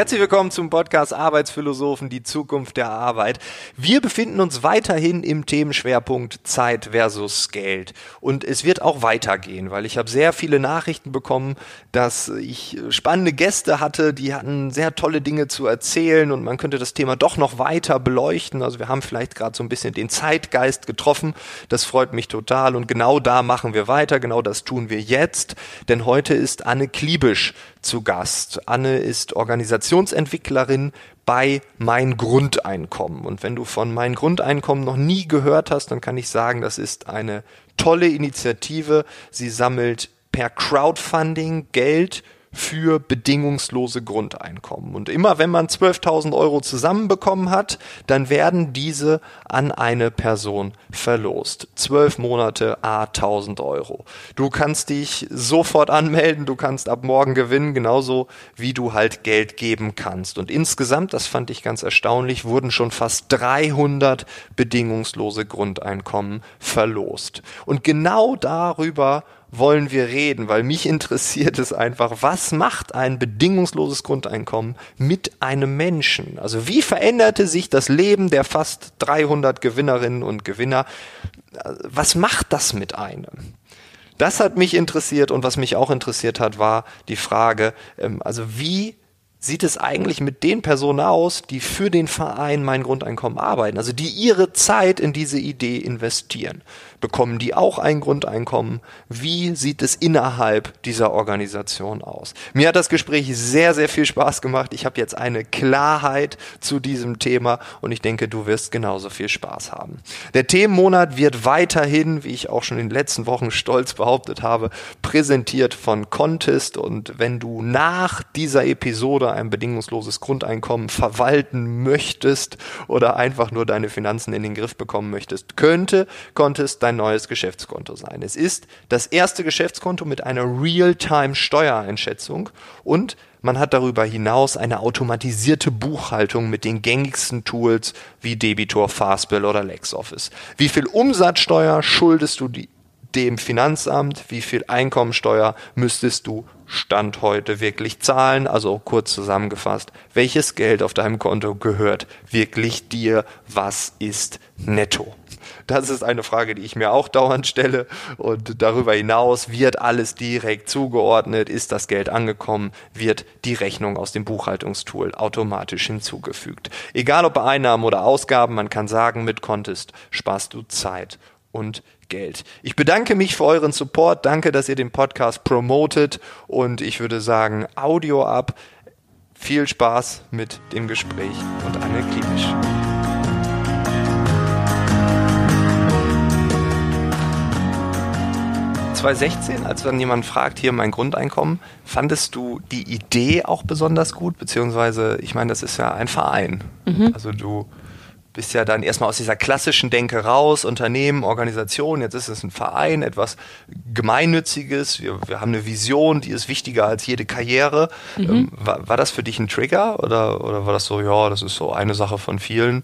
Herzlich willkommen zum Podcast Arbeitsphilosophen, die Zukunft der Arbeit. Wir befinden uns weiterhin im Themenschwerpunkt Zeit versus Geld. Und es wird auch weitergehen, weil ich habe sehr viele Nachrichten bekommen, dass ich spannende Gäste hatte, die hatten sehr tolle Dinge zu erzählen und man könnte das Thema doch noch weiter beleuchten. Also wir haben vielleicht gerade so ein bisschen den Zeitgeist getroffen. Das freut mich total und genau da machen wir weiter. Genau das tun wir jetzt, denn heute ist Anne Kliebisch zu Gast. Anne ist Organisationsentwicklerin bei Mein Grundeinkommen. Und wenn du von Mein Grundeinkommen noch nie gehört hast, dann kann ich sagen, das ist eine tolle Initiative. Sie sammelt per Crowdfunding Geld für bedingungslose Grundeinkommen. Und immer wenn man 12.000 Euro zusammenbekommen hat, dann werden diese an eine Person verlost. Zwölf Monate, a 1.000 Euro. Du kannst dich sofort anmelden, du kannst ab morgen gewinnen, genauso wie du halt Geld geben kannst. Und insgesamt, das fand ich ganz erstaunlich, wurden schon fast 300 bedingungslose Grundeinkommen verlost. Und genau darüber wollen wir reden, weil mich interessiert es einfach, was macht ein bedingungsloses Grundeinkommen mit einem Menschen? Also wie veränderte sich das Leben der fast 300 Gewinnerinnen und Gewinner? Was macht das mit einem? Das hat mich interessiert und was mich auch interessiert hat, war die Frage, ähm, also wie sieht es eigentlich mit den Personen aus, die für den Verein mein Grundeinkommen arbeiten, also die ihre Zeit in diese Idee investieren? Bekommen die auch ein Grundeinkommen? Wie sieht es innerhalb dieser Organisation aus? Mir hat das Gespräch sehr, sehr viel Spaß gemacht. Ich habe jetzt eine Klarheit zu diesem Thema und ich denke, du wirst genauso viel Spaß haben. Der Themenmonat wird weiterhin, wie ich auch schon in den letzten Wochen stolz behauptet habe, präsentiert von Contest und wenn du nach dieser Episode ein bedingungsloses Grundeinkommen verwalten möchtest oder einfach nur deine Finanzen in den Griff bekommen möchtest, könnte Contest dein neues Geschäftskonto sein. Es ist das erste Geschäftskonto mit einer Real-Time-Steuereinschätzung und man hat darüber hinaus eine automatisierte Buchhaltung mit den gängigsten Tools wie Debitor, Fastbill oder LexOffice. Wie viel Umsatzsteuer schuldest du die, dem Finanzamt, wie viel Einkommensteuer müsstest du Stand heute wirklich zahlen? Also kurz zusammengefasst, welches Geld auf deinem Konto gehört wirklich dir? Was ist netto? Das ist eine Frage, die ich mir auch dauernd stelle. Und darüber hinaus wird alles direkt zugeordnet. Ist das Geld angekommen? Wird die Rechnung aus dem Buchhaltungstool automatisch hinzugefügt? Egal ob Einnahmen oder Ausgaben, man kann sagen, mit Contest sparst du Zeit und Geld. Ich bedanke mich für euren Support. Danke, dass ihr den Podcast promotet. Und ich würde sagen, Audio ab. Viel Spaß mit dem Gespräch und Anne Klinisch. ...2016, als dann jemand fragt, hier mein Grundeinkommen, fandest du die Idee auch besonders gut? Beziehungsweise, ich meine, das ist ja ein Verein. Mhm. Also du bist ja dann erstmal aus dieser klassischen Denke raus, Unternehmen, Organisation, jetzt ist es ein Verein, etwas Gemeinnütziges, wir, wir haben eine Vision, die ist wichtiger als jede Karriere. Mhm. Ähm, war, war, das für dich ein Trigger oder, oder war das so, ja, das ist so eine Sache von vielen,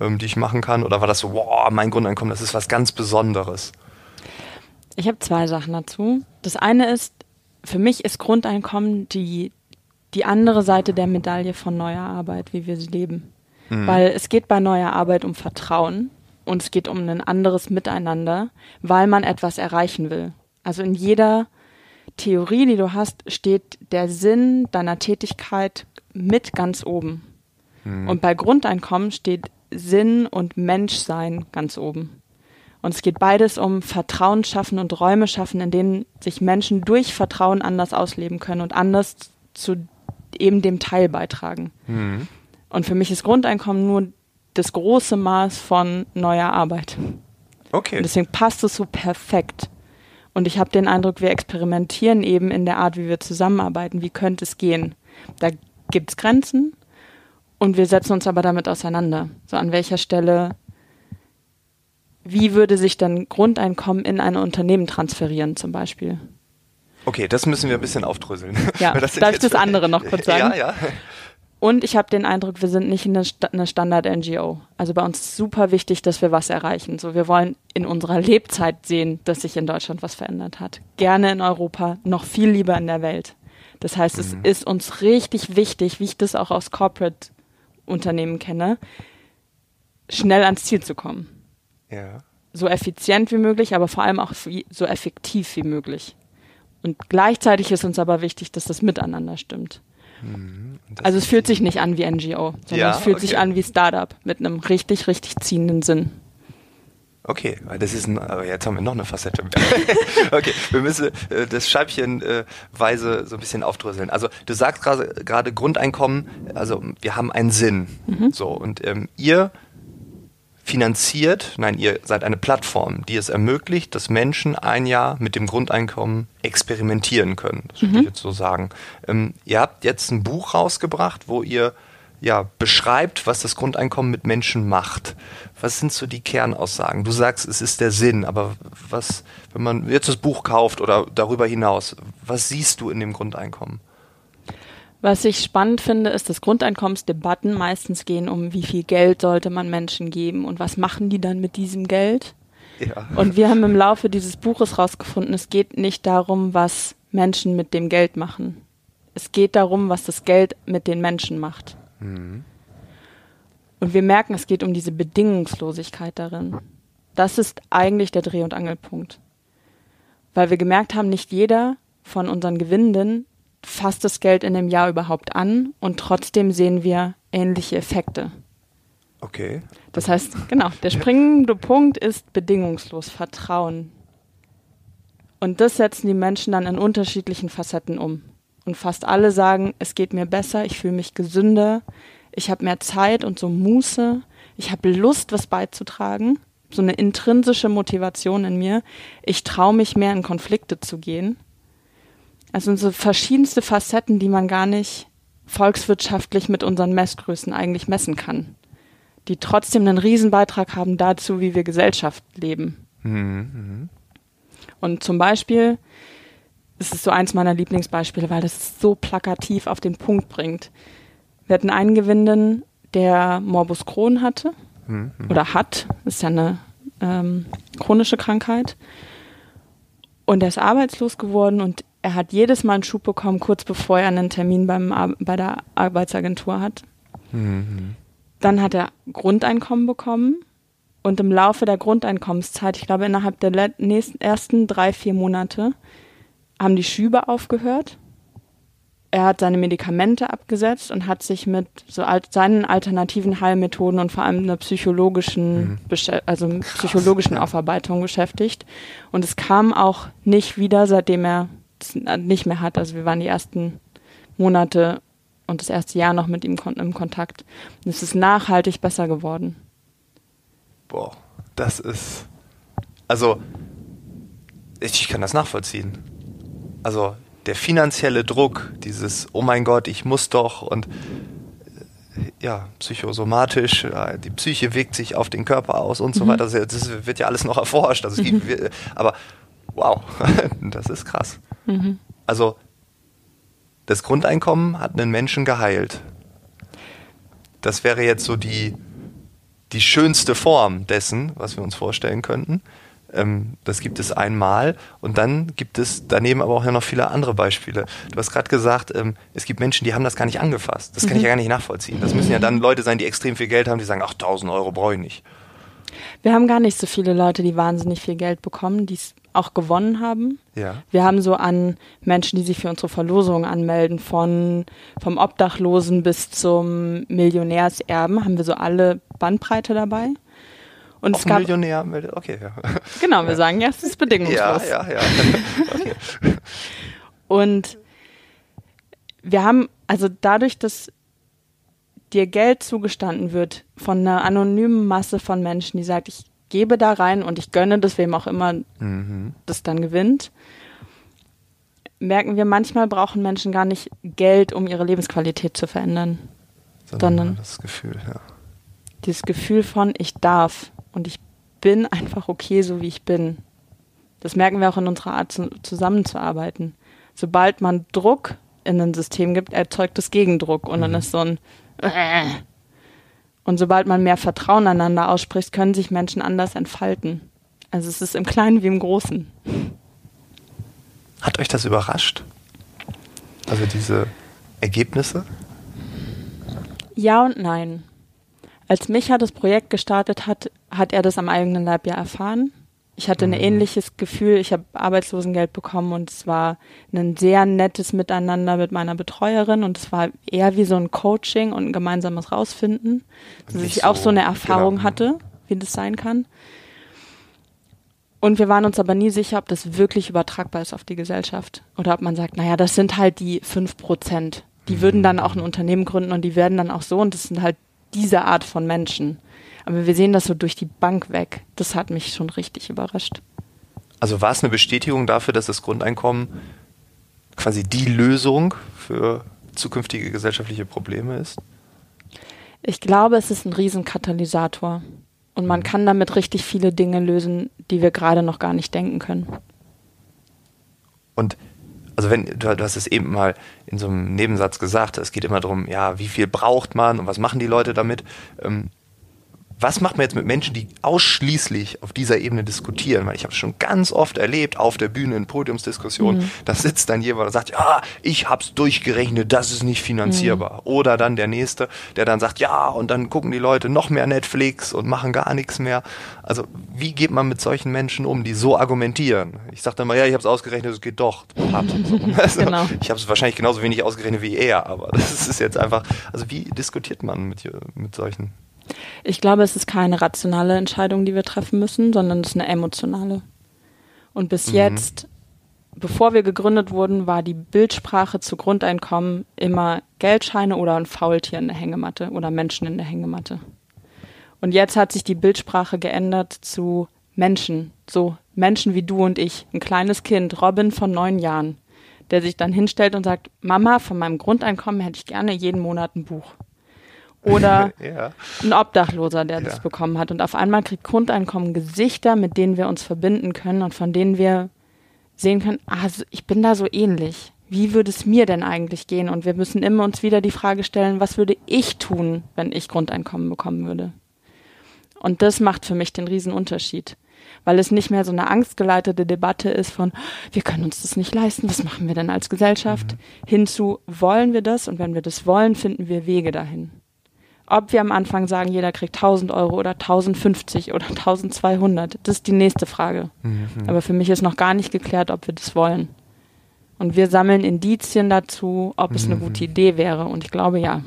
ähm, die ich machen kann? Oder war das so, wow, mein Grundeinkommen, das ist was ganz Besonderes? Ich habe zwei Sachen dazu. Das eine ist, für mich ist Grundeinkommen die, die andere Seite der Medaille von neuer Arbeit, wie wir sie leben. Mhm. Weil es geht bei neuer Arbeit um Vertrauen und es geht um ein anderes Miteinander, weil man etwas erreichen will. Also in jeder Theorie, die du hast, steht der Sinn deiner Tätigkeit mit ganz oben. Mhm. Und bei Grundeinkommen steht Sinn und Menschsein ganz oben. Und es geht beides um Vertrauen schaffen und Räume schaffen, in denen sich Menschen durch Vertrauen anders ausleben können und anders zu eben dem Teil beitragen. Mhm. Und für mich ist Grundeinkommen nur das große Maß von neuer Arbeit. Okay. Und deswegen passt es so perfekt. Und ich habe den Eindruck, wir experimentieren eben in der Art, wie wir zusammenarbeiten. Wie könnte es gehen? Da gibt es Grenzen und wir setzen uns aber damit auseinander. So an welcher Stelle, wie würde sich dann Grundeinkommen in ein Unternehmen transferieren zum Beispiel? Okay, das müssen wir ein bisschen aufdröseln. Ja, darf ich das andere noch kurz sagen? Ja, ja. Und ich habe den Eindruck, wir sind nicht eine, eine Standard-NGO. Also bei uns ist super wichtig, dass wir was erreichen. So, wir wollen in unserer Lebzeit sehen, dass sich in Deutschland was verändert hat. Gerne in Europa, noch viel lieber in der Welt. Das heißt, es ist uns richtig wichtig, wie ich das auch aus Corporate-Unternehmen kenne, schnell ans Ziel zu kommen. Ja. So effizient wie möglich, aber vor allem auch so effektiv wie möglich. Und gleichzeitig ist uns aber wichtig, dass das miteinander stimmt. Das Also es fühlt sich nicht an wie NGO, sondern Ja, es fühlt sich okay. an wie Startup mit einem richtig, richtig ziehenden Sinn. Okay, weil das ist ein, aber jetzt haben wir noch eine Facette mehr. okay, wir müssen äh, das Scheibchen äh, so ein bisschen aufdröseln. Also du sagst gerade Grundeinkommen, also wir haben einen Sinn. So, und ähm, ihr finanziert, nein, ihr seid eine Plattform, die es ermöglicht, dass Menschen ein Jahr mit dem Grundeinkommen experimentieren können. Das würde ich jetzt so sagen. Ähm, ihr habt jetzt ein Buch rausgebracht, wo ihr ja, beschreibt, was das Grundeinkommen mit Menschen macht. Was sind so die Kernaussagen? Du sagst, es ist der Sinn, aber was, wenn man jetzt das Buch kauft oder darüber hinaus, was siehst du in dem Grundeinkommen? Was ich spannend finde, ist, dass Grundeinkommensdebatten meistens gehen um, wie viel Geld sollte man Menschen geben und was machen die dann mit diesem Geld. Ja. Und wir haben im Laufe dieses Buches rausgefunden, es geht nicht darum, was Menschen mit dem Geld machen. Es geht darum, was das Geld mit den Menschen macht. Und wir merken, es geht um diese Bedingungslosigkeit darin. Das ist eigentlich der Dreh- und Angelpunkt. Weil wir gemerkt haben, nicht jeder von unseren Gewinnenden fasst das Geld in dem Jahr überhaupt an und trotzdem sehen wir ähnliche Effekte. Okay. Das heißt, genau, der springende Punkt ist bedingungslos Vertrauen. Und das setzen die Menschen dann in unterschiedlichen Facetten um. Und fast alle sagen, es geht mir besser, ich fühle mich gesünder, ich habe mehr Zeit und so Muße, ich habe Lust, was beizutragen, so eine intrinsische Motivation in mir, ich traue mich mehr in Konflikte zu gehen. Also sind so verschiedenste Facetten, die man gar nicht volkswirtschaftlich mit unseren Messgrößen eigentlich messen kann die trotzdem einen Riesenbeitrag haben dazu, wie wir Gesellschaft leben. Und zum Beispiel, ist so eins meiner Lieblingsbeispiele, weil das es so plakativ auf den Punkt bringt. Wir hatten einen Gewinnenden, der Morbus Crohn hatte oder hat, ist ja eine ähm, chronische Krankheit. Und er ist arbeitslos geworden und er hat jedes Mal einen Schub bekommen, kurz bevor er einen Termin beim, Ar- bei der Arbeitsagentur hat. Dann hat er Grundeinkommen bekommen und im Laufe der Grundeinkommenszeit, ich glaube innerhalb der nächsten, ersten drei, vier Monate, haben die Schübe aufgehört. Er hat seine Medikamente abgesetzt und hat sich mit so alt, seinen alternativen Heilmethoden und vor allem einer psychologischen, Besche- also psychologischen Aufarbeitung beschäftigt. Und es kam auch nicht wieder, seitdem er nicht mehr hat. Also wir waren die ersten Monate und das erste Jahr noch mit ihm kon im Kontakt. Und es ist nachhaltig besser geworden. Boah, das ist. Also, ich, ich kann das nachvollziehen. Also, der finanzielle Druck, dieses, oh mein Gott, ich muss doch und äh, ja, psychosomatisch, ja, die Psyche wirkt sich auf den Körper aus und so weiter. Das, das wird ja alles noch erforscht. Also gibt, wir- aber wow, das ist krass. Also, das Grundeinkommen hat einen Menschen geheilt. Das wäre jetzt so die, die schönste Form dessen, was wir uns vorstellen könnten. Ähm, das gibt es einmal und dann gibt es daneben aber auch noch viele andere Beispiele. Du hast gerade gesagt, ähm, es gibt Menschen, die haben das gar nicht angefasst. Das kann ich ja gar nicht nachvollziehen. Das müssen ja dann Leute sein, die extrem viel Geld haben, die sagen, ach, 1000 Euro brauche ich nicht. Wir haben gar nicht so viele Leute, die wahnsinnig viel Geld bekommen, die es auch gewonnen haben. Ja. Wir haben so an Menschen, die sich für unsere Verlosung anmelden, von vom Obdachlosen bis zum Millionärserben, haben wir so alle Bandbreite dabei. Und Auch es gab Millionär meldet, okay, ja. genau, wir sagen ja, es ist bedingungslos. Ja, ja, ja. Okay. Und wir haben, also dadurch, dass dir Geld zugestanden wird von einer anonymen Masse von Menschen, die sagt, ich gebe da rein und ich gönne das, wem auch immer Mhm. das dann gewinnt, merken wir, manchmal brauchen Menschen gar nicht Geld, um ihre Lebensqualität zu verändern. Sondern- das Gefühl, ja. Dieses Gefühl von, ich darf und ich bin einfach okay, so wie ich bin. Das merken wir auch in unserer Art zu, zusammenzuarbeiten. Sobald man Druck in ein System gibt, erzeugt es Gegendruck und dann ist so ein äh. Und sobald man mehr Vertrauen einander ausspricht, können sich Menschen anders entfalten. Also es ist im Kleinen wie im Großen. Hat euch das überrascht? Also diese Ergebnisse? Ja und nein. Als Micha das Projekt gestartet hat, hat er das am eigenen Leib ja erfahren. Ich hatte ein mhm. ähnliches Gefühl. Ich habe Arbeitslosengeld bekommen und es war ein sehr nettes Miteinander mit meiner Betreuerin und es war eher wie so ein Coaching und ein gemeinsames Rausfinden, dass ich so, auch so eine Erfahrung genau. hatte, wie das sein kann. Und wir waren uns aber nie sicher, ob das wirklich übertragbar ist auf die Gesellschaft oder ob man sagt, naja, das sind halt die fünf Prozent. Die mhm. würden dann auch ein Unternehmen gründen und die werden dann auch so und das sind halt diese Art von Menschen. Aber wir sehen das so durch die Bank weg. Das hat mich schon richtig überrascht. Also war es eine Bestätigung dafür, dass das Grundeinkommen quasi die Lösung für zukünftige gesellschaftliche Probleme ist? Ich glaube, es ist ein Riesenkatalysator. Und man mhm. kann damit richtig viele Dinge lösen, die wir gerade noch gar nicht denken können. Und also wenn, du, du, hast es eben mal in so einem Nebensatz gesagt, es geht immer darum, ja, wie viel braucht man und was machen die Leute damit? Was macht man jetzt mit Menschen, die ausschließlich auf dieser Ebene diskutieren? Weil ich habe es schon ganz oft erlebt auf der Bühne in Podiumsdiskussionen, mhm. da sitzt dann jemand und sagt, ja, ich habe es durchgerechnet, das ist nicht finanzierbar. Mhm. Oder dann der nächste, der dann sagt, ja, und dann gucken die Leute noch mehr Netflix und machen gar nichts mehr. Also wie geht man mit solchen Menschen um, die so argumentieren? Ich sage dann mal, ja, ich habe es ausgerechnet, es geht doch. Also, genau. Ich habe es wahrscheinlich genauso wenig ausgerechnet wie er, aber das ist jetzt einfach, also wie diskutiert man mit, mit solchen ich glaube, es ist keine rationale Entscheidung, die wir treffen müssen, sondern es ist eine emotionale. Und bis mhm. jetzt, bevor wir gegründet wurden, war die Bildsprache zu Grundeinkommen immer Geldscheine oder ein Faultier in der Hängematte oder Menschen in der Hängematte. Und jetzt hat sich die Bildsprache geändert zu Menschen, so Menschen wie du und ich, ein kleines Kind, Robin von neun Jahren, der sich dann hinstellt und sagt, Mama, von meinem Grundeinkommen hätte ich gerne jeden Monat ein Buch oder ja. ein Obdachloser, der ja. das bekommen hat. Und auf einmal kriegt Grundeinkommen Gesichter, mit denen wir uns verbinden können und von denen wir sehen können, ah, ich bin da so ähnlich. Wie würde es mir denn eigentlich gehen? Und wir müssen immer uns wieder die Frage stellen, was würde ich tun, wenn ich Grundeinkommen bekommen würde? Und das macht für mich den Riesenunterschied. Weil es nicht mehr so eine angstgeleitete Debatte ist von, wir können uns das nicht leisten, was machen wir denn als Gesellschaft? Mhm. Hinzu, wollen wir das? Und wenn wir das wollen, finden wir Wege dahin. Ob wir am Anfang sagen, jeder kriegt 1000 Euro oder 1050 oder 1200, das ist die nächste Frage. Mhm. Aber für mich ist noch gar nicht geklärt, ob wir das wollen. Und wir sammeln Indizien dazu, ob es eine gute mhm. Idee wäre. Und ich glaube ja.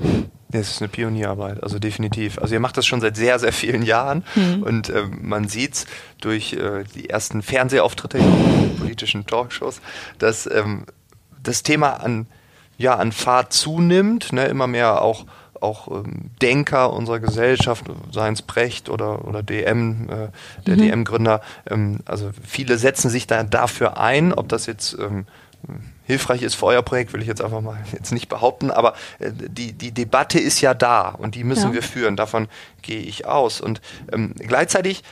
Es ist eine Pionierarbeit, also definitiv. Also ihr macht das schon seit sehr, sehr vielen Jahren mhm. und äh, man sieht es durch äh, die ersten Fernsehauftritte in politischen Talkshows, dass ähm, das Thema an, ja, an Fahrt zunimmt, ne, immer mehr auch auch ähm, Denker unserer Gesellschaft, seien es Brecht oder, oder DM, äh, der mhm. DM-Gründer, ähm, also viele setzen sich da dafür ein, ob das jetzt ähm, hilfreich ist für euer Projekt, will ich jetzt einfach mal jetzt nicht behaupten, aber äh, die, die Debatte ist ja da und die müssen ja. wir führen, davon gehe ich aus. Und ähm, gleichzeitig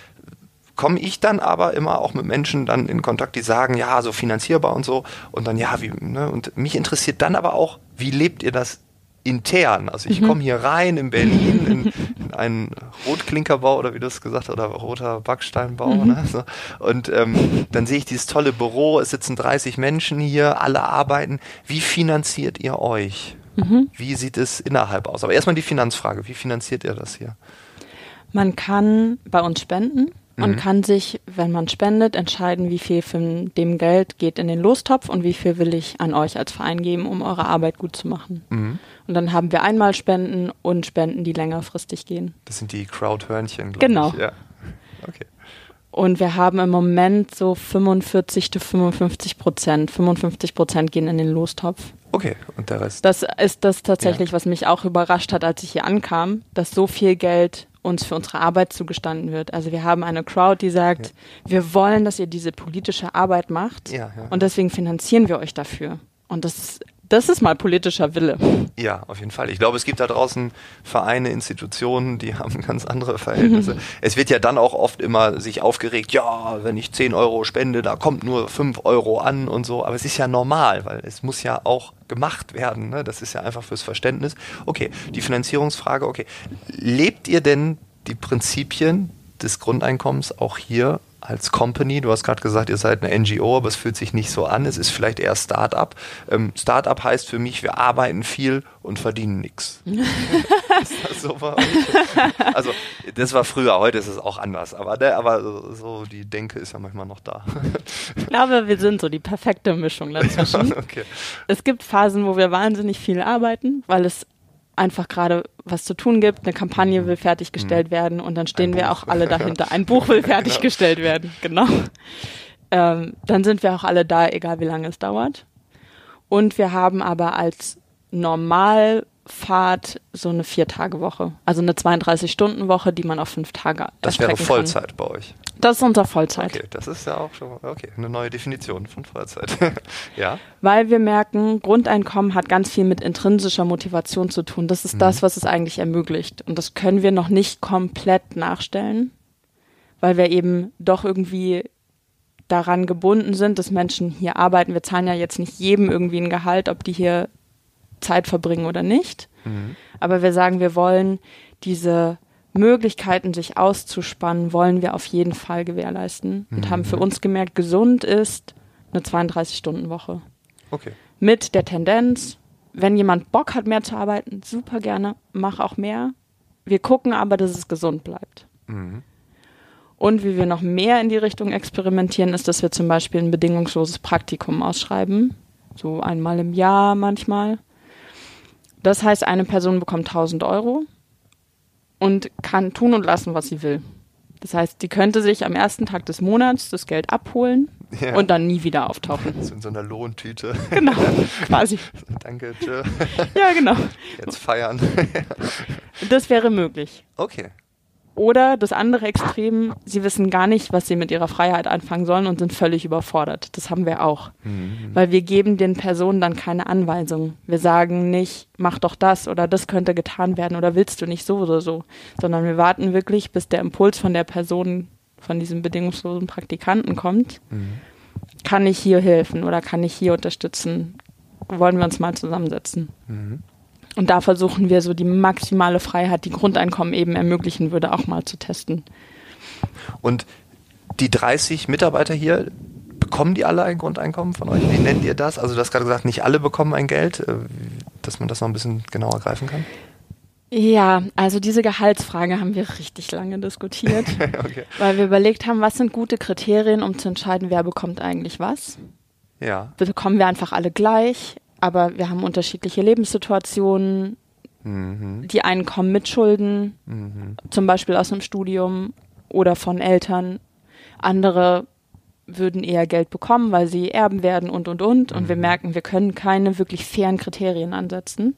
komme ich dann aber immer auch mit Menschen dann in Kontakt, die sagen, ja, so finanzierbar und so. Und dann, ja, wie, ne? Und mich interessiert dann aber auch, wie lebt ihr das intern. Also ich mhm. komme hier rein in Berlin in, in, einen Rotklinkerbau oder wie du es gesagt hast, oder roter Backsteinbau. Mhm. Ne? So. Und ähm, dann sehe ich dieses tolle Büro, es sitzen 30 Menschen hier, alle arbeiten. Wie finanziert ihr euch? Mhm. Wie sieht es innerhalb aus? Aber erstmal die Finanzfrage, wie finanziert ihr das hier? Man kann bei uns spenden und mhm. kann sich, wenn man spendet, entscheiden, wie viel von dem Geld geht in den Lostopf und wie viel will ich an euch als Verein geben, um eure Arbeit gut zu machen. Mhm. Und dann haben wir einmal Spenden und Spenden, die längerfristig gehen. Das sind die Crowdhörnchen, glaube genau. ich. Genau. Ja. Okay. Und wir haben im Moment so 45 bis 55 Prozent. 55 Prozent gehen in den Lostopf. Okay, und der Rest? Das ist das tatsächlich, ja. was mich auch überrascht hat, als ich hier ankam, dass so viel Geld uns für unsere Arbeit zugestanden wird. Also wir haben eine Crowd, die sagt, ja. wir wollen, dass ihr diese politische Arbeit macht ja, ja. und deswegen finanzieren wir euch dafür. Und das das ist mal politischer Wille. Ja, auf jeden Fall. Ich glaube, es gibt da draußen Vereine, Institutionen, die haben ganz andere Verhältnisse. es wird ja dann auch oft immer sich aufgeregt, ja, wenn ich 10 Euro spende, da kommt nur 5 Euro an und so. Aber es ist ja normal, weil es muss ja auch gemacht werden. Ne? Das ist ja einfach fürs Verständnis. Okay, die Finanzierungsfrage, okay. Lebt ihr denn die Prinzipien des Grundeinkommens auch hier als Company? Du hast gerade gesagt, ihr seid eine NGO, aber es fühlt sich nicht so an. Es ist vielleicht eher Start-up. Ähm, Start-up heißt für mich, wir arbeiten viel und verdienen nichts. ist das so bei euch? Also, das war früher, heute ist es auch anders. Aber, der, aber so die Denke ist ja manchmal noch da. ich glaube, wir sind so die perfekte Mischung dazwischen. okay. Es gibt Phasen, wo wir wahnsinnig viel arbeiten, weil es einfach gerade was zu tun gibt. Eine Kampagne mhm. will fertiggestellt mhm. werden und dann stehen wir auch alle dahinter. Ein Buch will genau. fertiggestellt genau. werden, genau. Ähm, dann sind wir auch alle da, egal wie lange es dauert. Und wir haben aber als Normalfahrt so eine Vier-Tage-Woche. Also eine 32-Stunden-Woche, die man auf fünf Tage Das wäre Vollzeit kann. bei euch. Das ist unser Vollzeit. Okay, das ist ja auch schon okay, eine neue Definition von Vollzeit. ja. Weil wir merken, Grundeinkommen hat ganz viel mit intrinsischer Motivation zu tun. Das ist mhm. das, was es eigentlich ermöglicht. Und das können wir noch nicht komplett nachstellen, weil wir eben doch irgendwie daran gebunden sind, dass Menschen hier arbeiten. Wir zahlen ja jetzt nicht jedem irgendwie ein Gehalt, ob die hier Zeit verbringen oder nicht. Mhm. Aber wir sagen, wir wollen diese Möglichkeiten, sich auszuspannen, wollen wir auf jeden Fall gewährleisten und haben für mhm. uns gemerkt, gesund ist eine 32-Stunden-Woche. Okay. Mit der Tendenz, wenn jemand Bock hat, mehr zu arbeiten, super gerne, mach auch mehr. Wir gucken aber, dass es gesund bleibt. Mhm. Und wie wir noch mehr in die Richtung experimentieren, ist, dass wir zum Beispiel ein bedingungsloses Praktikum ausschreiben. So einmal im Jahr manchmal. Das heißt, eine Person bekommt 1000 Euro und kann tun und lassen, was sie will. Das heißt, die könnte sich am ersten Tag des Monats das Geld abholen ja. und dann nie wieder auftauchen. So in so einer Lohntüte. Genau, quasi. Danke, tschö. Ja, genau. Jetzt feiern. das wäre möglich. Okay. Oder das andere Extrem, sie wissen gar nicht, was sie mit ihrer Freiheit anfangen sollen und sind völlig überfordert. Das haben wir auch. Mhm. Weil wir geben den Personen dann keine Anweisung. Wir sagen nicht, mach doch das oder das könnte getan werden oder willst du nicht so oder so. Sondern wir warten wirklich, bis der Impuls von der Person, von diesem bedingungslosen Praktikanten kommt. Mhm. Kann ich hier helfen oder kann ich hier unterstützen? Wollen wir uns mal zusammensetzen? Mhm. Und da versuchen wir so die maximale Freiheit, die Grundeinkommen eben ermöglichen würde, auch mal zu testen. Und die 30 Mitarbeiter hier, bekommen die alle ein Grundeinkommen von euch? Wie nennt ihr das? Also du hast gerade gesagt, nicht alle bekommen ein Geld, äh, dass man das noch ein bisschen genauer greifen kann. Ja, also diese Gehaltsfrage haben wir richtig lange diskutiert, okay. weil wir überlegt haben, was sind gute Kriterien, um zu entscheiden, wer bekommt eigentlich was. Ja. Bekommen wir einfach alle gleich? Aber wir haben unterschiedliche Lebenssituationen. Mhm. Die einen kommen mit Schulden, mhm. zum Beispiel aus einem Studium oder von Eltern. Andere würden eher Geld bekommen, weil sie erben werden und und und. Und mhm. wir merken, wir können keine wirklich fairen Kriterien ansetzen.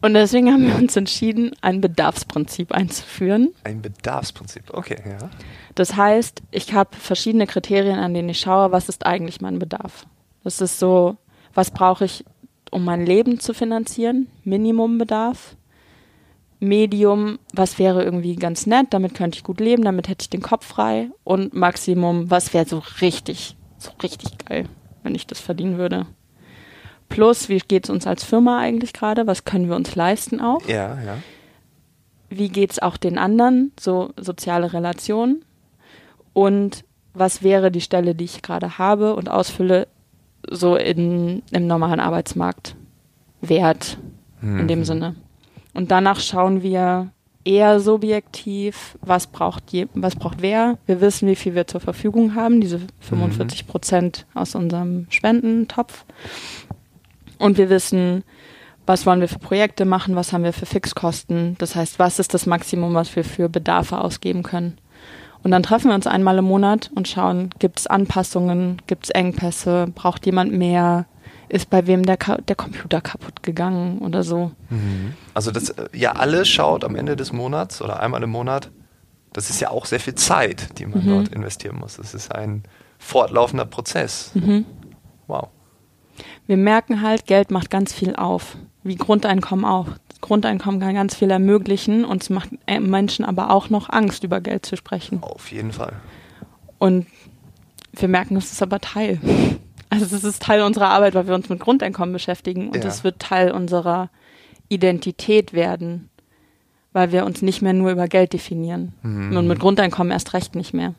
Und deswegen haben wir uns entschieden, ein Bedarfsprinzip einzuführen. Ein Bedarfsprinzip, okay, ja. Das heißt, ich habe verschiedene Kriterien, an denen ich schaue, was ist eigentlich mein Bedarf. Das ist so was brauche ich, um mein Leben zu finanzieren, Minimumbedarf. Medium, was wäre irgendwie ganz nett, damit könnte ich gut leben, damit hätte ich den Kopf frei. Und Maximum, was wäre so richtig, so richtig geil, wenn ich das verdienen würde. Plus, wie geht es uns als Firma eigentlich gerade? Was können wir uns leisten auch? Ja, ja. Wie geht es auch den anderen? So soziale Relationen. Und was wäre die Stelle, die ich gerade habe und ausfülle, so in, im normalen Arbeitsmarkt wert mhm. in dem mhm. Sinne. Und danach schauen wir eher subjektiv, was braucht, je, was braucht wer. Wir wissen, wie viel wir zur Verfügung haben, diese 45 Prozent mhm. aus unserem Spendentopf. Und wir wissen, was wollen wir für Projekte machen, was haben wir für Fixkosten. Das heißt, was ist das Maximum, was wir für Bedarfe ausgeben können. Und dann treffen wir uns einmal im Monat und schauen, gibt es Anpassungen, gibt es Engpässe, braucht jemand mehr, ist bei wem der, der Computer kaputt gegangen oder so. Mhm. Also das, ja, alles schaut am Ende des Monats oder einmal im Monat, das ist ja auch sehr viel Zeit, die man mhm. dort investieren muss. Das ist ein fortlaufender Prozess. Mhm. Wow. Wir merken halt, Geld macht ganz viel auf, wie Grundeinkommen auch. Grundeinkommen kann ganz viel ermöglichen und es macht äh, Menschen aber auch noch Angst, über Geld zu sprechen. Auf jeden Fall. Und wir merken, es ist aber Teil. Also es ist Teil unserer Arbeit, weil wir uns mit Grundeinkommen beschäftigen und es ja. wird Teil unserer Identität werden. weil wir uns nicht mehr nur über Geld definieren. Mhm. Und mit Grundeinkommen erst recht nicht mehr.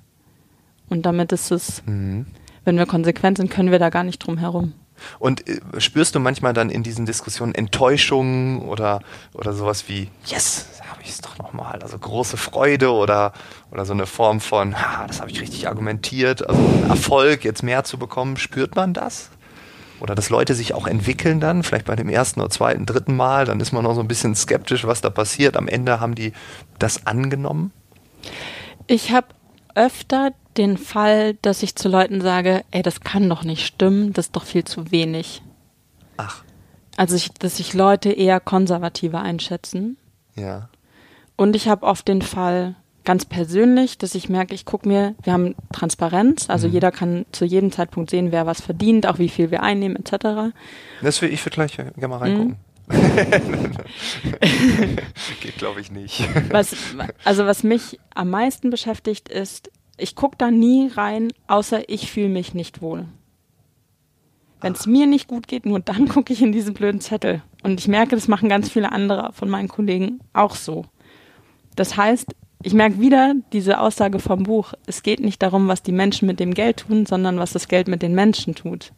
Und damit ist es, Mhm. wenn wir konsequent sind, können wir da gar nicht drum herum. Und äh, spürst du manchmal dann in diesen Diskussionen Enttäuschung oder, oder sowas wie, yes, habe ich es doch nochmal, also große Freude oder, oder so eine Form von, ha, das habe ich richtig argumentiert, also Erfolg, jetzt mehr zu bekommen, spürt man das? Oder dass Leute sich auch entwickeln dann, vielleicht bei dem ersten oder zweiten, dritten Mal, dann ist man noch so ein bisschen skeptisch, was da passiert. Am Ende haben die das angenommen. Ich habe öfter den Fall, dass ich zu Leuten sage, ey, das kann doch nicht stimmen, das ist doch viel zu wenig. Ach, Also, ich, dass sich Leute eher konservativer einschätzen. ja. Und ich habe oft den Fall, ganz persönlich, dass ich merke, ich gucke mir, wir haben Transparenz, also Mhm. jeder kann zu jedem Zeitpunkt sehen, wer was verdient, auch wie viel wir einnehmen, etc. Das will ich würde gleich gerne mal reingucken. Geht, glaube ich, nicht. Was, also was mich am meisten beschäftigt ist, ich gucke da nie rein, außer ich fühle mich nicht wohl. Wenn es mir nicht gut geht, nur dann gucke ich in diesen blöden Zettel. Und ich merke, das machen ganz viele andere von meinen Kollegen auch so. Das heißt, ich merke wieder diese Aussage vom Buch, es geht nicht darum, was die Menschen mit dem Geld tun, sondern was das Geld mit den Menschen tut.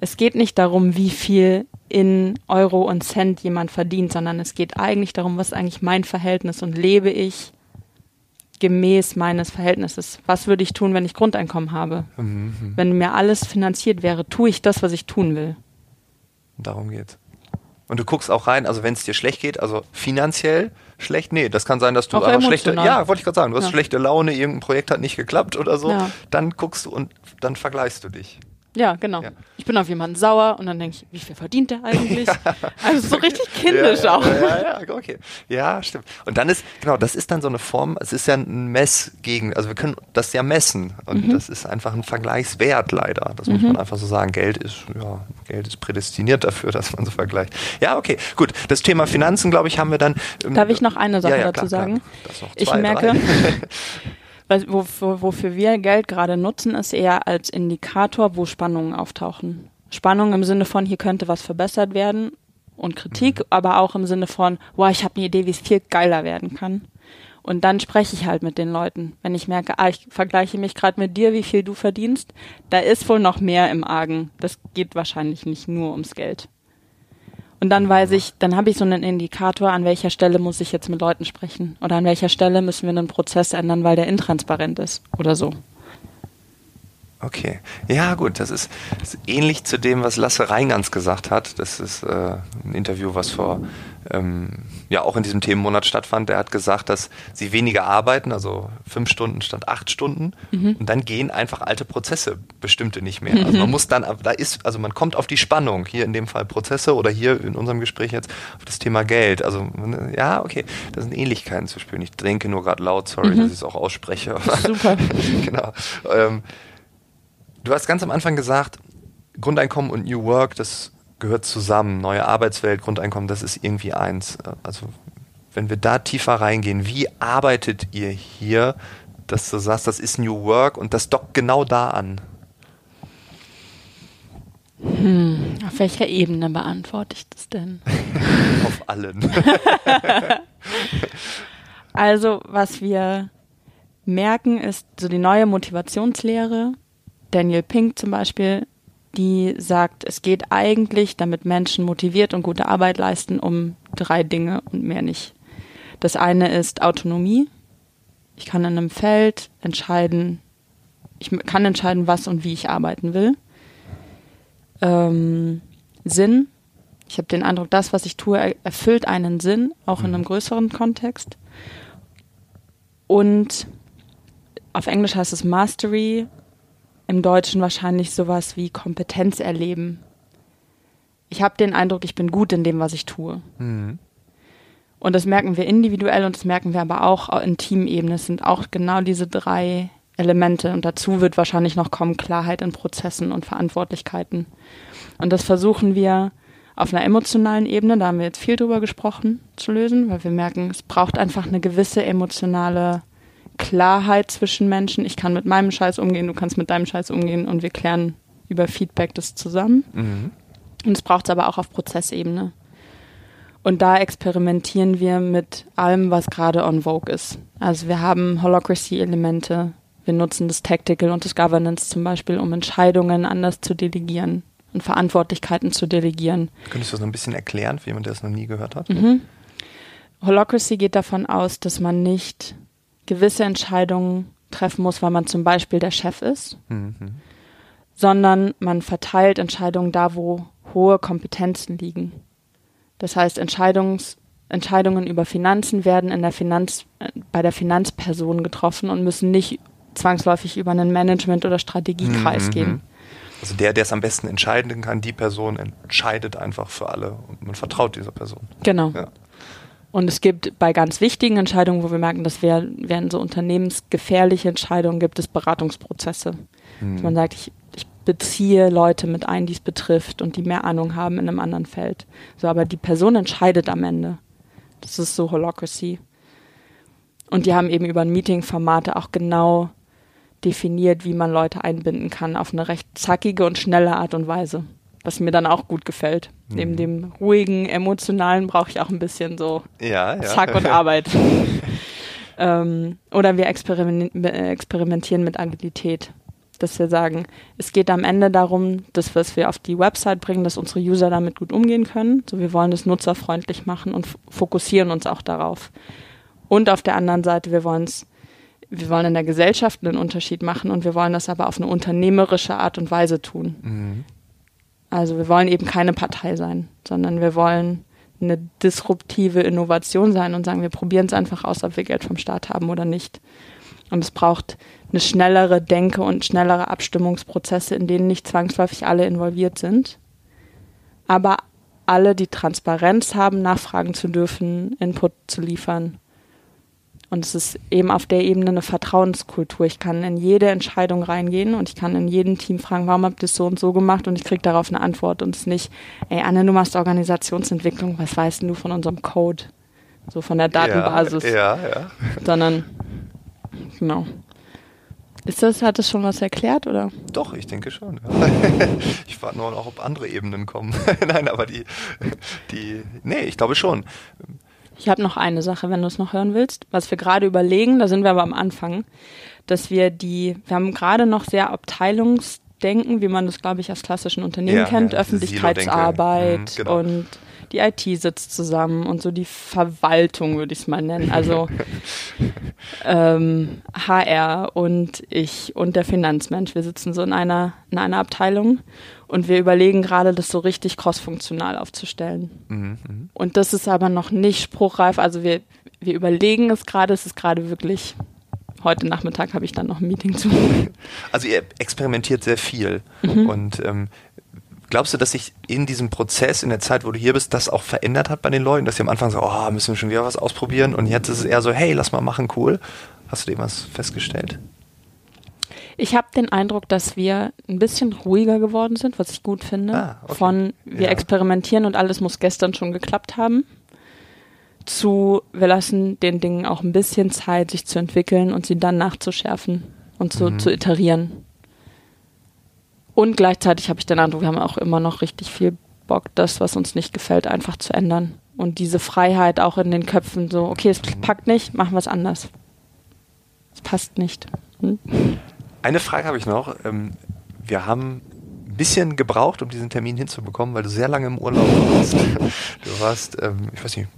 Es geht nicht darum, wie viel in Euro und Cent jemand verdient, sondern es geht eigentlich darum, was ist eigentlich mein Verhältnis und lebe ich gemäß meines Verhältnisses. Was würde ich tun, wenn ich Grundeinkommen habe? Mhm. Wenn mir alles finanziert wäre, tue ich das, was ich tun will. Darum geht's. Und du guckst auch rein, also wenn es dir schlecht geht, also finanziell schlecht, nee, das kann sein, dass du Auch aber schlechte, emotional. ja, wollte ich gerade sagen, du hast Ja. schlechte Laune, irgendein Projekt hat nicht geklappt oder so, Ja. dann guckst du und dann vergleichst du dich. Ja, genau. Ja. Ich bin auf jemanden sauer und dann denke ich, wie viel verdient der eigentlich? Also so richtig kindisch ja, auch. Ja, ja, okay. Ja, stimmt. Und dann ist, genau, das ist dann so eine Form, es ist ja ein Messgegen, also wir können das ja messen und Mhm. das ist einfach ein Vergleichswert leider. Das muss man einfach so sagen. Geld ist, ja, Geld ist prädestiniert dafür, dass man so vergleicht. Ja, okay, gut. Das Thema Finanzen, glaube ich, haben wir dann. ähm, Darf ich noch eine Sache ja, ja, dazu klar, sagen? Klar. Noch Ich zwei, merke. was, wofür, wofür wir Geld gerade nutzen, ist eher als Indikator, wo Spannungen auftauchen. Spannung im Sinne von, hier könnte was verbessert werden und Kritik, Mhm. aber auch im Sinne von, wow, ich habe eine Idee, wie es viel geiler werden kann. Und dann spreche ich halt mit den Leuten. Wenn ich merke, ah, ich vergleiche mich gerade mit dir, wie viel du verdienst, da ist wohl noch mehr im Argen. Das geht wahrscheinlich nicht nur ums Geld. Und dann weiß ich, dann habe ich so einen Indikator, an welcher Stelle muss ich jetzt mit Leuten sprechen. Oder an welcher Stelle müssen wir einen Prozess ändern, weil der intransparent ist. Oder so. Okay. Ja, gut, das ist, das ist ähnlich zu dem, was Lasse Reingans gesagt hat. Das ist äh, ein Interview, was vor ähm, ja auch in diesem Themenmonat stattfand. Er hat gesagt, dass sie weniger arbeiten, also fünf Stunden statt acht Stunden, und dann gehen einfach alte Prozesse bestimmte nicht mehr. Also man muss dann, da ist, also man kommt auf die Spannung, hier in dem Fall Prozesse oder hier in unserem Gespräch jetzt auf das Thema Geld. Also ja, okay, da sind Ähnlichkeiten zu spüren. Ich denke nur gerade laut, sorry, dass ich es auch ausspreche. Super. genau. Ähm, Du hast ganz am Anfang gesagt, Grundeinkommen und New Work, das gehört zusammen. Neue Arbeitswelt, Grundeinkommen, das ist irgendwie eins. Also wenn wir da tiefer reingehen, wie arbeitet ihr hier, dass du sagst, das ist New Work und das dockt genau da an? Auf welcher Ebene beantworte ich das denn? Auf allen. Also, was wir merken, ist so die neue Motivationslehre. Daniel Pink zum Beispiel, die sagt, es geht eigentlich, damit Menschen motiviert und gute Arbeit leisten, um drei Dinge und mehr nicht. Das eine ist Autonomie. Ich kann in einem Feld entscheiden, ich kann entscheiden, was und wie ich arbeiten will. Ähm, Sinn. Ich habe den Eindruck, das, was ich tue, er- erfüllt einen Sinn, auch in einem größeren Kontext. Und auf Englisch heißt es Mastery, im Deutschen wahrscheinlich sowas wie Kompetenz erleben. Ich habe den Eindruck, ich bin gut in dem, was ich tue. Mhm. Und das merken wir individuell und das merken wir aber auch in Teamebene. Es sind auch genau diese drei Elemente. Und dazu wird wahrscheinlich noch kommen Klarheit in Prozessen und Verantwortlichkeiten. Und das versuchen wir auf einer emotionalen Ebene, da haben wir jetzt viel drüber gesprochen, zu lösen, weil wir merken, es braucht einfach eine gewisse emotionale Klarheit zwischen Menschen. Ich kann mit meinem Scheiß umgehen, du kannst mit deinem Scheiß umgehen und wir klären über Feedback das zusammen. Mhm. Und es braucht es aber auch auf Prozessebene. Und da experimentieren wir mit allem, was gerade on vogue ist. Also wir haben Holocracy-Elemente, wir nutzen das Tactical und das Governance zum Beispiel, um Entscheidungen anders zu delegieren und Verantwortlichkeiten zu delegieren. Könntest du das noch ein bisschen erklären, für jemand, der es noch nie gehört hat? Mhm. Holocracy geht davon aus, dass man nicht gewisse Entscheidungen treffen muss, weil man zum Beispiel der Chef ist, mhm. sondern man verteilt Entscheidungen da, wo hohe Kompetenzen liegen. Das heißt, Entscheidungs Entscheidungen über Finanzen werden in der Finanz, bei der Finanzperson getroffen und müssen nicht zwangsläufig über einen Management- oder Strategiekreis mhm. gehen. Also der, der es am besten entscheiden kann, die Person entscheidet einfach für alle und man vertraut dieser Person. Genau. Ja. Und es gibt bei ganz wichtigen Entscheidungen, wo wir merken, das wär, wären so unternehmensgefährliche Entscheidungen, gibt es Beratungsprozesse. Mhm. Dass man sagt, ich, ich beziehe Leute mit ein, die es betrifft und die mehr Ahnung haben in einem anderen Feld. So, aber die Person entscheidet am Ende. Das ist so Holocracy. Und die haben eben über Meeting-Formate auch genau definiert, wie man Leute einbinden kann auf eine recht zackige und schnelle Art und Weise. Was mir dann auch gut gefällt. Mhm. Neben dem ruhigen, emotionalen brauche ich auch ein bisschen so ja, ja. Zack und Arbeit. ähm, oder wir experimentieren mit Agilität. Dass wir sagen, es geht am Ende darum, dass was wir auf die Website bringen, dass unsere User damit gut umgehen können. So, wir wollen das nutzerfreundlich machen und fokussieren uns auch darauf. Und auf der anderen Seite, wir wollen es wir wollen in der Gesellschaft einen Unterschied machen und wir wollen das aber auf eine unternehmerische Art und Weise tun. Mhm. Also wir wollen eben keine Partei sein, sondern wir wollen eine disruptive Innovation sein und sagen, wir probieren es einfach aus, ob wir Geld vom Staat haben oder nicht. Und es braucht eine schnellere Denke und schnellere Abstimmungsprozesse, in denen nicht zwangsläufig alle involviert sind, aber alle die Transparenz haben, nachfragen zu dürfen, Input zu liefern und es ist eben auf der Ebene eine Vertrauenskultur. Ich kann in jede Entscheidung reingehen und ich kann in jedem Team fragen, warum habt ihr das so und so gemacht? Und ich kriege darauf eine Antwort. Und es ist nicht, ey, Anne, du machst Organisationsentwicklung, was weißt du von unserem Code? So von der Datenbasis. Ja, ja. ja. Sondern, genau. Ist das, hat das schon was erklärt, oder? Doch, ich denke schon. Ja. ich warte nur noch, ob andere Ebenen kommen. Nein, aber die, die, nee, ich glaube schon. Ich habe noch eine Sache, wenn du es noch hören willst. Was wir gerade überlegen, da sind wir aber am Anfang, dass wir die, wir haben gerade noch sehr Abteilungsdenken, wie man das, glaube ich, aus klassischen Unternehmen ja, kennt, ja, Öffentlichkeitsarbeit mhm, genau. und die IT sitzt zusammen und so die Verwaltung, würde ich es mal nennen. Also ähm, HR und ich und der Finanzmensch. Wir sitzen so in einer, in einer Abteilung und wir überlegen gerade, das so richtig crossfunktional aufzustellen. Mhm, mh. Und das ist aber noch nicht spruchreif. Also wir, wir überlegen es gerade, es ist gerade wirklich heute Nachmittag habe ich dann noch ein Meeting zu. Also ihr experimentiert sehr viel. Mhm. Und ähm, glaubst du, dass sich in diesem Prozess, in der Zeit, wo du hier bist, das auch verändert hat bei den Leuten? Dass sie am Anfang so, oh, müssen wir schon wieder was ausprobieren? Und jetzt ist es eher so, hey, lass mal machen, cool. Hast du dem was festgestellt? Ich habe den Eindruck, dass wir ein bisschen ruhiger geworden sind, was ich gut finde. Ah, okay. Von wir ja. experimentieren und alles muss gestern schon geklappt haben, zu wir lassen den Dingen auch ein bisschen Zeit, sich zu entwickeln und sie dann nachzuschärfen und zu, mhm. zu iterieren. Und gleichzeitig habe ich den Eindruck, wir haben auch immer noch richtig viel Bock, das, was uns nicht gefällt, einfach zu ändern. Und diese Freiheit auch in den Köpfen, so, okay, es mhm. packt nicht, machen wir es anders. Es passt nicht. Hm? Eine Frage habe ich noch. Ähm, wir haben ein bisschen gebraucht, um diesen Termin hinzubekommen, weil du sehr lange im Urlaub warst. Du warst, ähm, ich weiß nicht,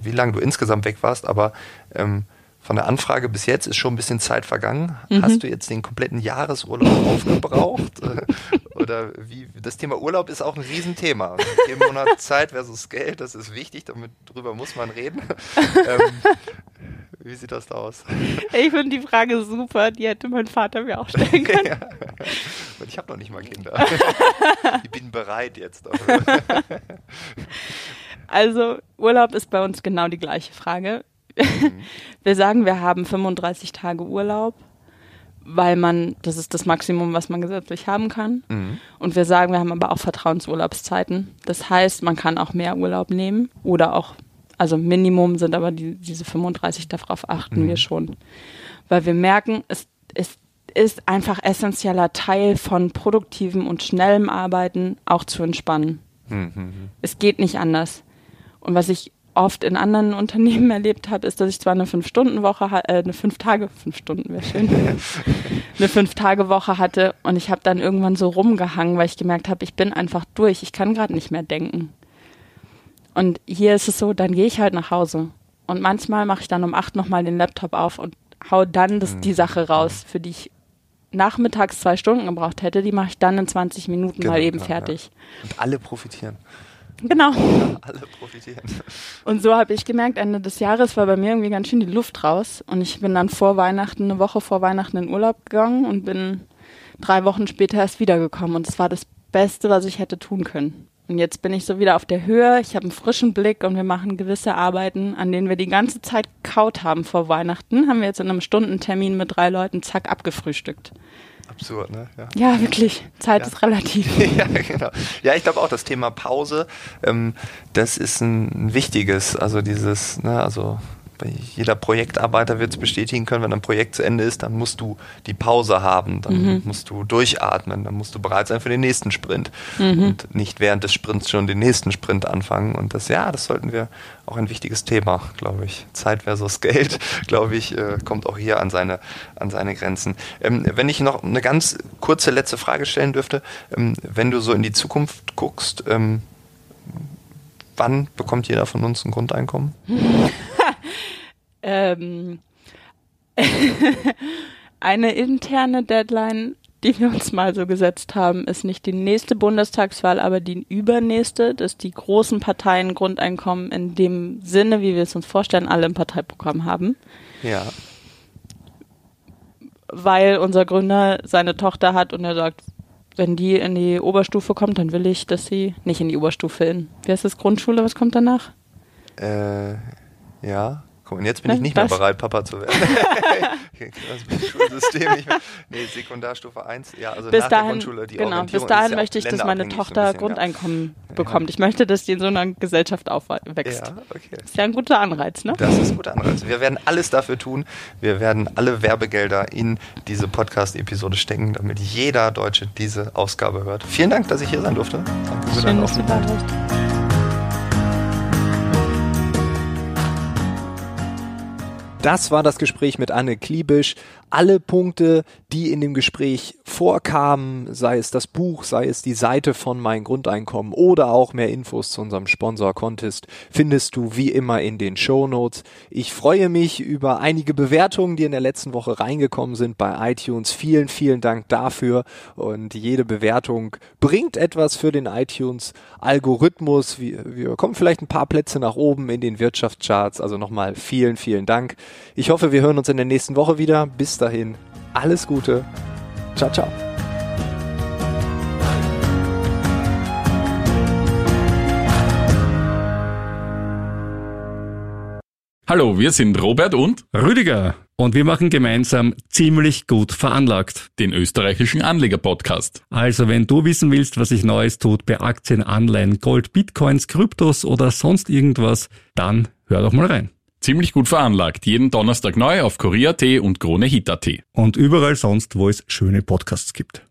wie lange du insgesamt weg warst, aber ähm, von der Anfrage bis jetzt ist schon ein bisschen Zeit vergangen. Mhm. Hast du jetzt den kompletten Jahresurlaub aufgebraucht? Oder wie? Das Thema Urlaub ist auch ein Riesenthema. Im Monat Zeit versus Geld, das ist wichtig, damit drüber muss man reden. ähm, wie sieht das da aus? Ich finde die Frage super, die hätte mein Vater mir auch stellen können. ja. Ich habe noch nicht mal Kinder. ich bin bereit jetzt. also Urlaub ist bei uns genau die gleiche Frage. Mhm. Wir sagen, wir haben 35 Tage Urlaub, weil man, das ist das Maximum, was man gesetzlich haben kann. Mhm. Und wir sagen, wir haben aber auch Vertrauensurlaubszeiten. Das heißt, man kann auch mehr Urlaub nehmen oder auch also Minimum sind aber die, diese 35, darauf achten mhm. wir schon. Weil wir merken, es, es ist einfach essentieller Teil von produktivem und schnellem Arbeiten, auch zu entspannen. Mhm. Es geht nicht anders. Und was ich oft in anderen Unternehmen erlebt habe, ist, dass ich zwar eine Fünf-Stunden-Woche, äh, eine Fünf-Tage, fünf Stunden wäre schön, eine Fünf-Tage-Woche hatte und ich habe dann irgendwann so rumgehangen, weil ich gemerkt habe, ich bin einfach durch, ich kann gerade nicht mehr denken. Und hier ist es so, dann gehe ich halt nach Hause und manchmal mache ich dann um acht nochmal den Laptop auf und hau dann das, die mhm. Sache raus, für die ich nachmittags zwei Stunden gebraucht hätte, die mache ich dann in 20 Minuten genau, mal eben ja, fertig. Ja. Und alle profitieren. Genau. Ja, alle profitieren. Und so habe ich gemerkt, Ende des Jahres war bei mir irgendwie ganz schön die Luft raus. Und ich bin dann vor Weihnachten, eine Woche vor Weihnachten in Urlaub gegangen und bin drei Wochen später erst wiedergekommen. Und es war das Beste, was ich hätte tun können. Und jetzt bin ich so wieder auf der Höhe, ich habe einen frischen Blick und wir machen gewisse Arbeiten, an denen wir die ganze Zeit kaut haben vor Weihnachten, haben wir jetzt in einem Stundentermin mit drei Leuten zack abgefrühstückt. Absurd, ne? Ja, ja wirklich. Zeit ja. ist relativ. ja, genau. Ja, ich glaube auch, das Thema Pause, ähm, das ist ein, ein wichtiges, also dieses, ne, also jeder Projektarbeiter wird es bestätigen können, wenn ein Projekt zu Ende ist, dann musst du die Pause haben, dann mhm. musst du durchatmen, dann musst du bereit sein für den nächsten Sprint mhm. und nicht während des Sprints schon den nächsten Sprint anfangen. Und das, ja, das sollten wir auch ein wichtiges Thema, glaube ich. Zeit versus Geld, glaube ich, äh, kommt auch hier an seine, an seine Grenzen. Ähm, wenn ich noch eine ganz kurze letzte Frage stellen dürfte, ähm, wenn du so in die Zukunft guckst, ähm, wann bekommt jeder von uns ein Grundeinkommen? ähm, eine interne Deadline, die wir uns mal so gesetzt haben, ist nicht die nächste Bundestagswahl, aber die übernächste, dass die großen Parteien Grundeinkommen in dem Sinne, wie wir es uns vorstellen, alle im Parteiprogramm haben. Ja. Weil unser Gründer seine Tochter hat und er sagt, wenn die in die Oberstufe kommt, dann will ich, dass sie nicht in die Oberstufe in. Wie heißt das? Grundschule? Was kommt danach? Äh, ja. Guck, und jetzt bin ich nicht mehr bereit, Papa zu werden. das Schulsystem nicht mehr. Nee, Sekundarstufe 1. Ja, also bis nach dahin, der Grundschule, die Genau, bis dahin ja möchte ich, dass meine Tochter so Grundeinkommen ja. bekommt. Ich möchte, dass die in so einer Gesellschaft aufwächst. Ja, okay. Ist ja ein guter Anreiz, ne? Das ist ein guter Anreiz. Wir werden alles dafür tun. Wir werden alle Werbegelder in diese Podcast-Episode stecken, damit jeder Deutsche diese Ausgabe hört. Vielen Dank, dass ich hier sein durfte. Danke für Schön, dass du da bist. Das war das Gespräch mit Anne Kliebisch. Alle Punkte, die in dem Gespräch vorkamen, sei es das Buch, sei es die Seite von Mein Grundeinkommen oder auch mehr Infos zu unserem Sponsor Contest, findest du wie immer in den Show Notes. Ich freue mich über einige Bewertungen, die in der letzten Woche reingekommen sind bei iTunes. Vielen, vielen Dank dafür. Und jede Bewertung bringt etwas für den iTunes Algorithmus. Wir, wir kommen vielleicht ein paar Plätze nach oben in den Wirtschaftscharts. Also nochmal vielen, vielen Dank. Ich hoffe, wir hören uns in der nächsten Woche wieder. Bis dahin, alles Gute. Ciao, ciao. Hallo, wir sind Robert und Rüdiger und wir machen gemeinsam ziemlich gut veranlagt. Den österreichischen Anleger-Podcast. Also wenn du wissen willst, was sich Neues tut bei Aktien, Anleihen, Gold, Bitcoins, Kryptos oder sonst irgendwas, dann hör doch mal rein. Ziemlich gut veranlagt. Jeden Donnerstag neu auf Korea.at und KroneHit.at. Und überall sonst, wo es schöne Podcasts gibt.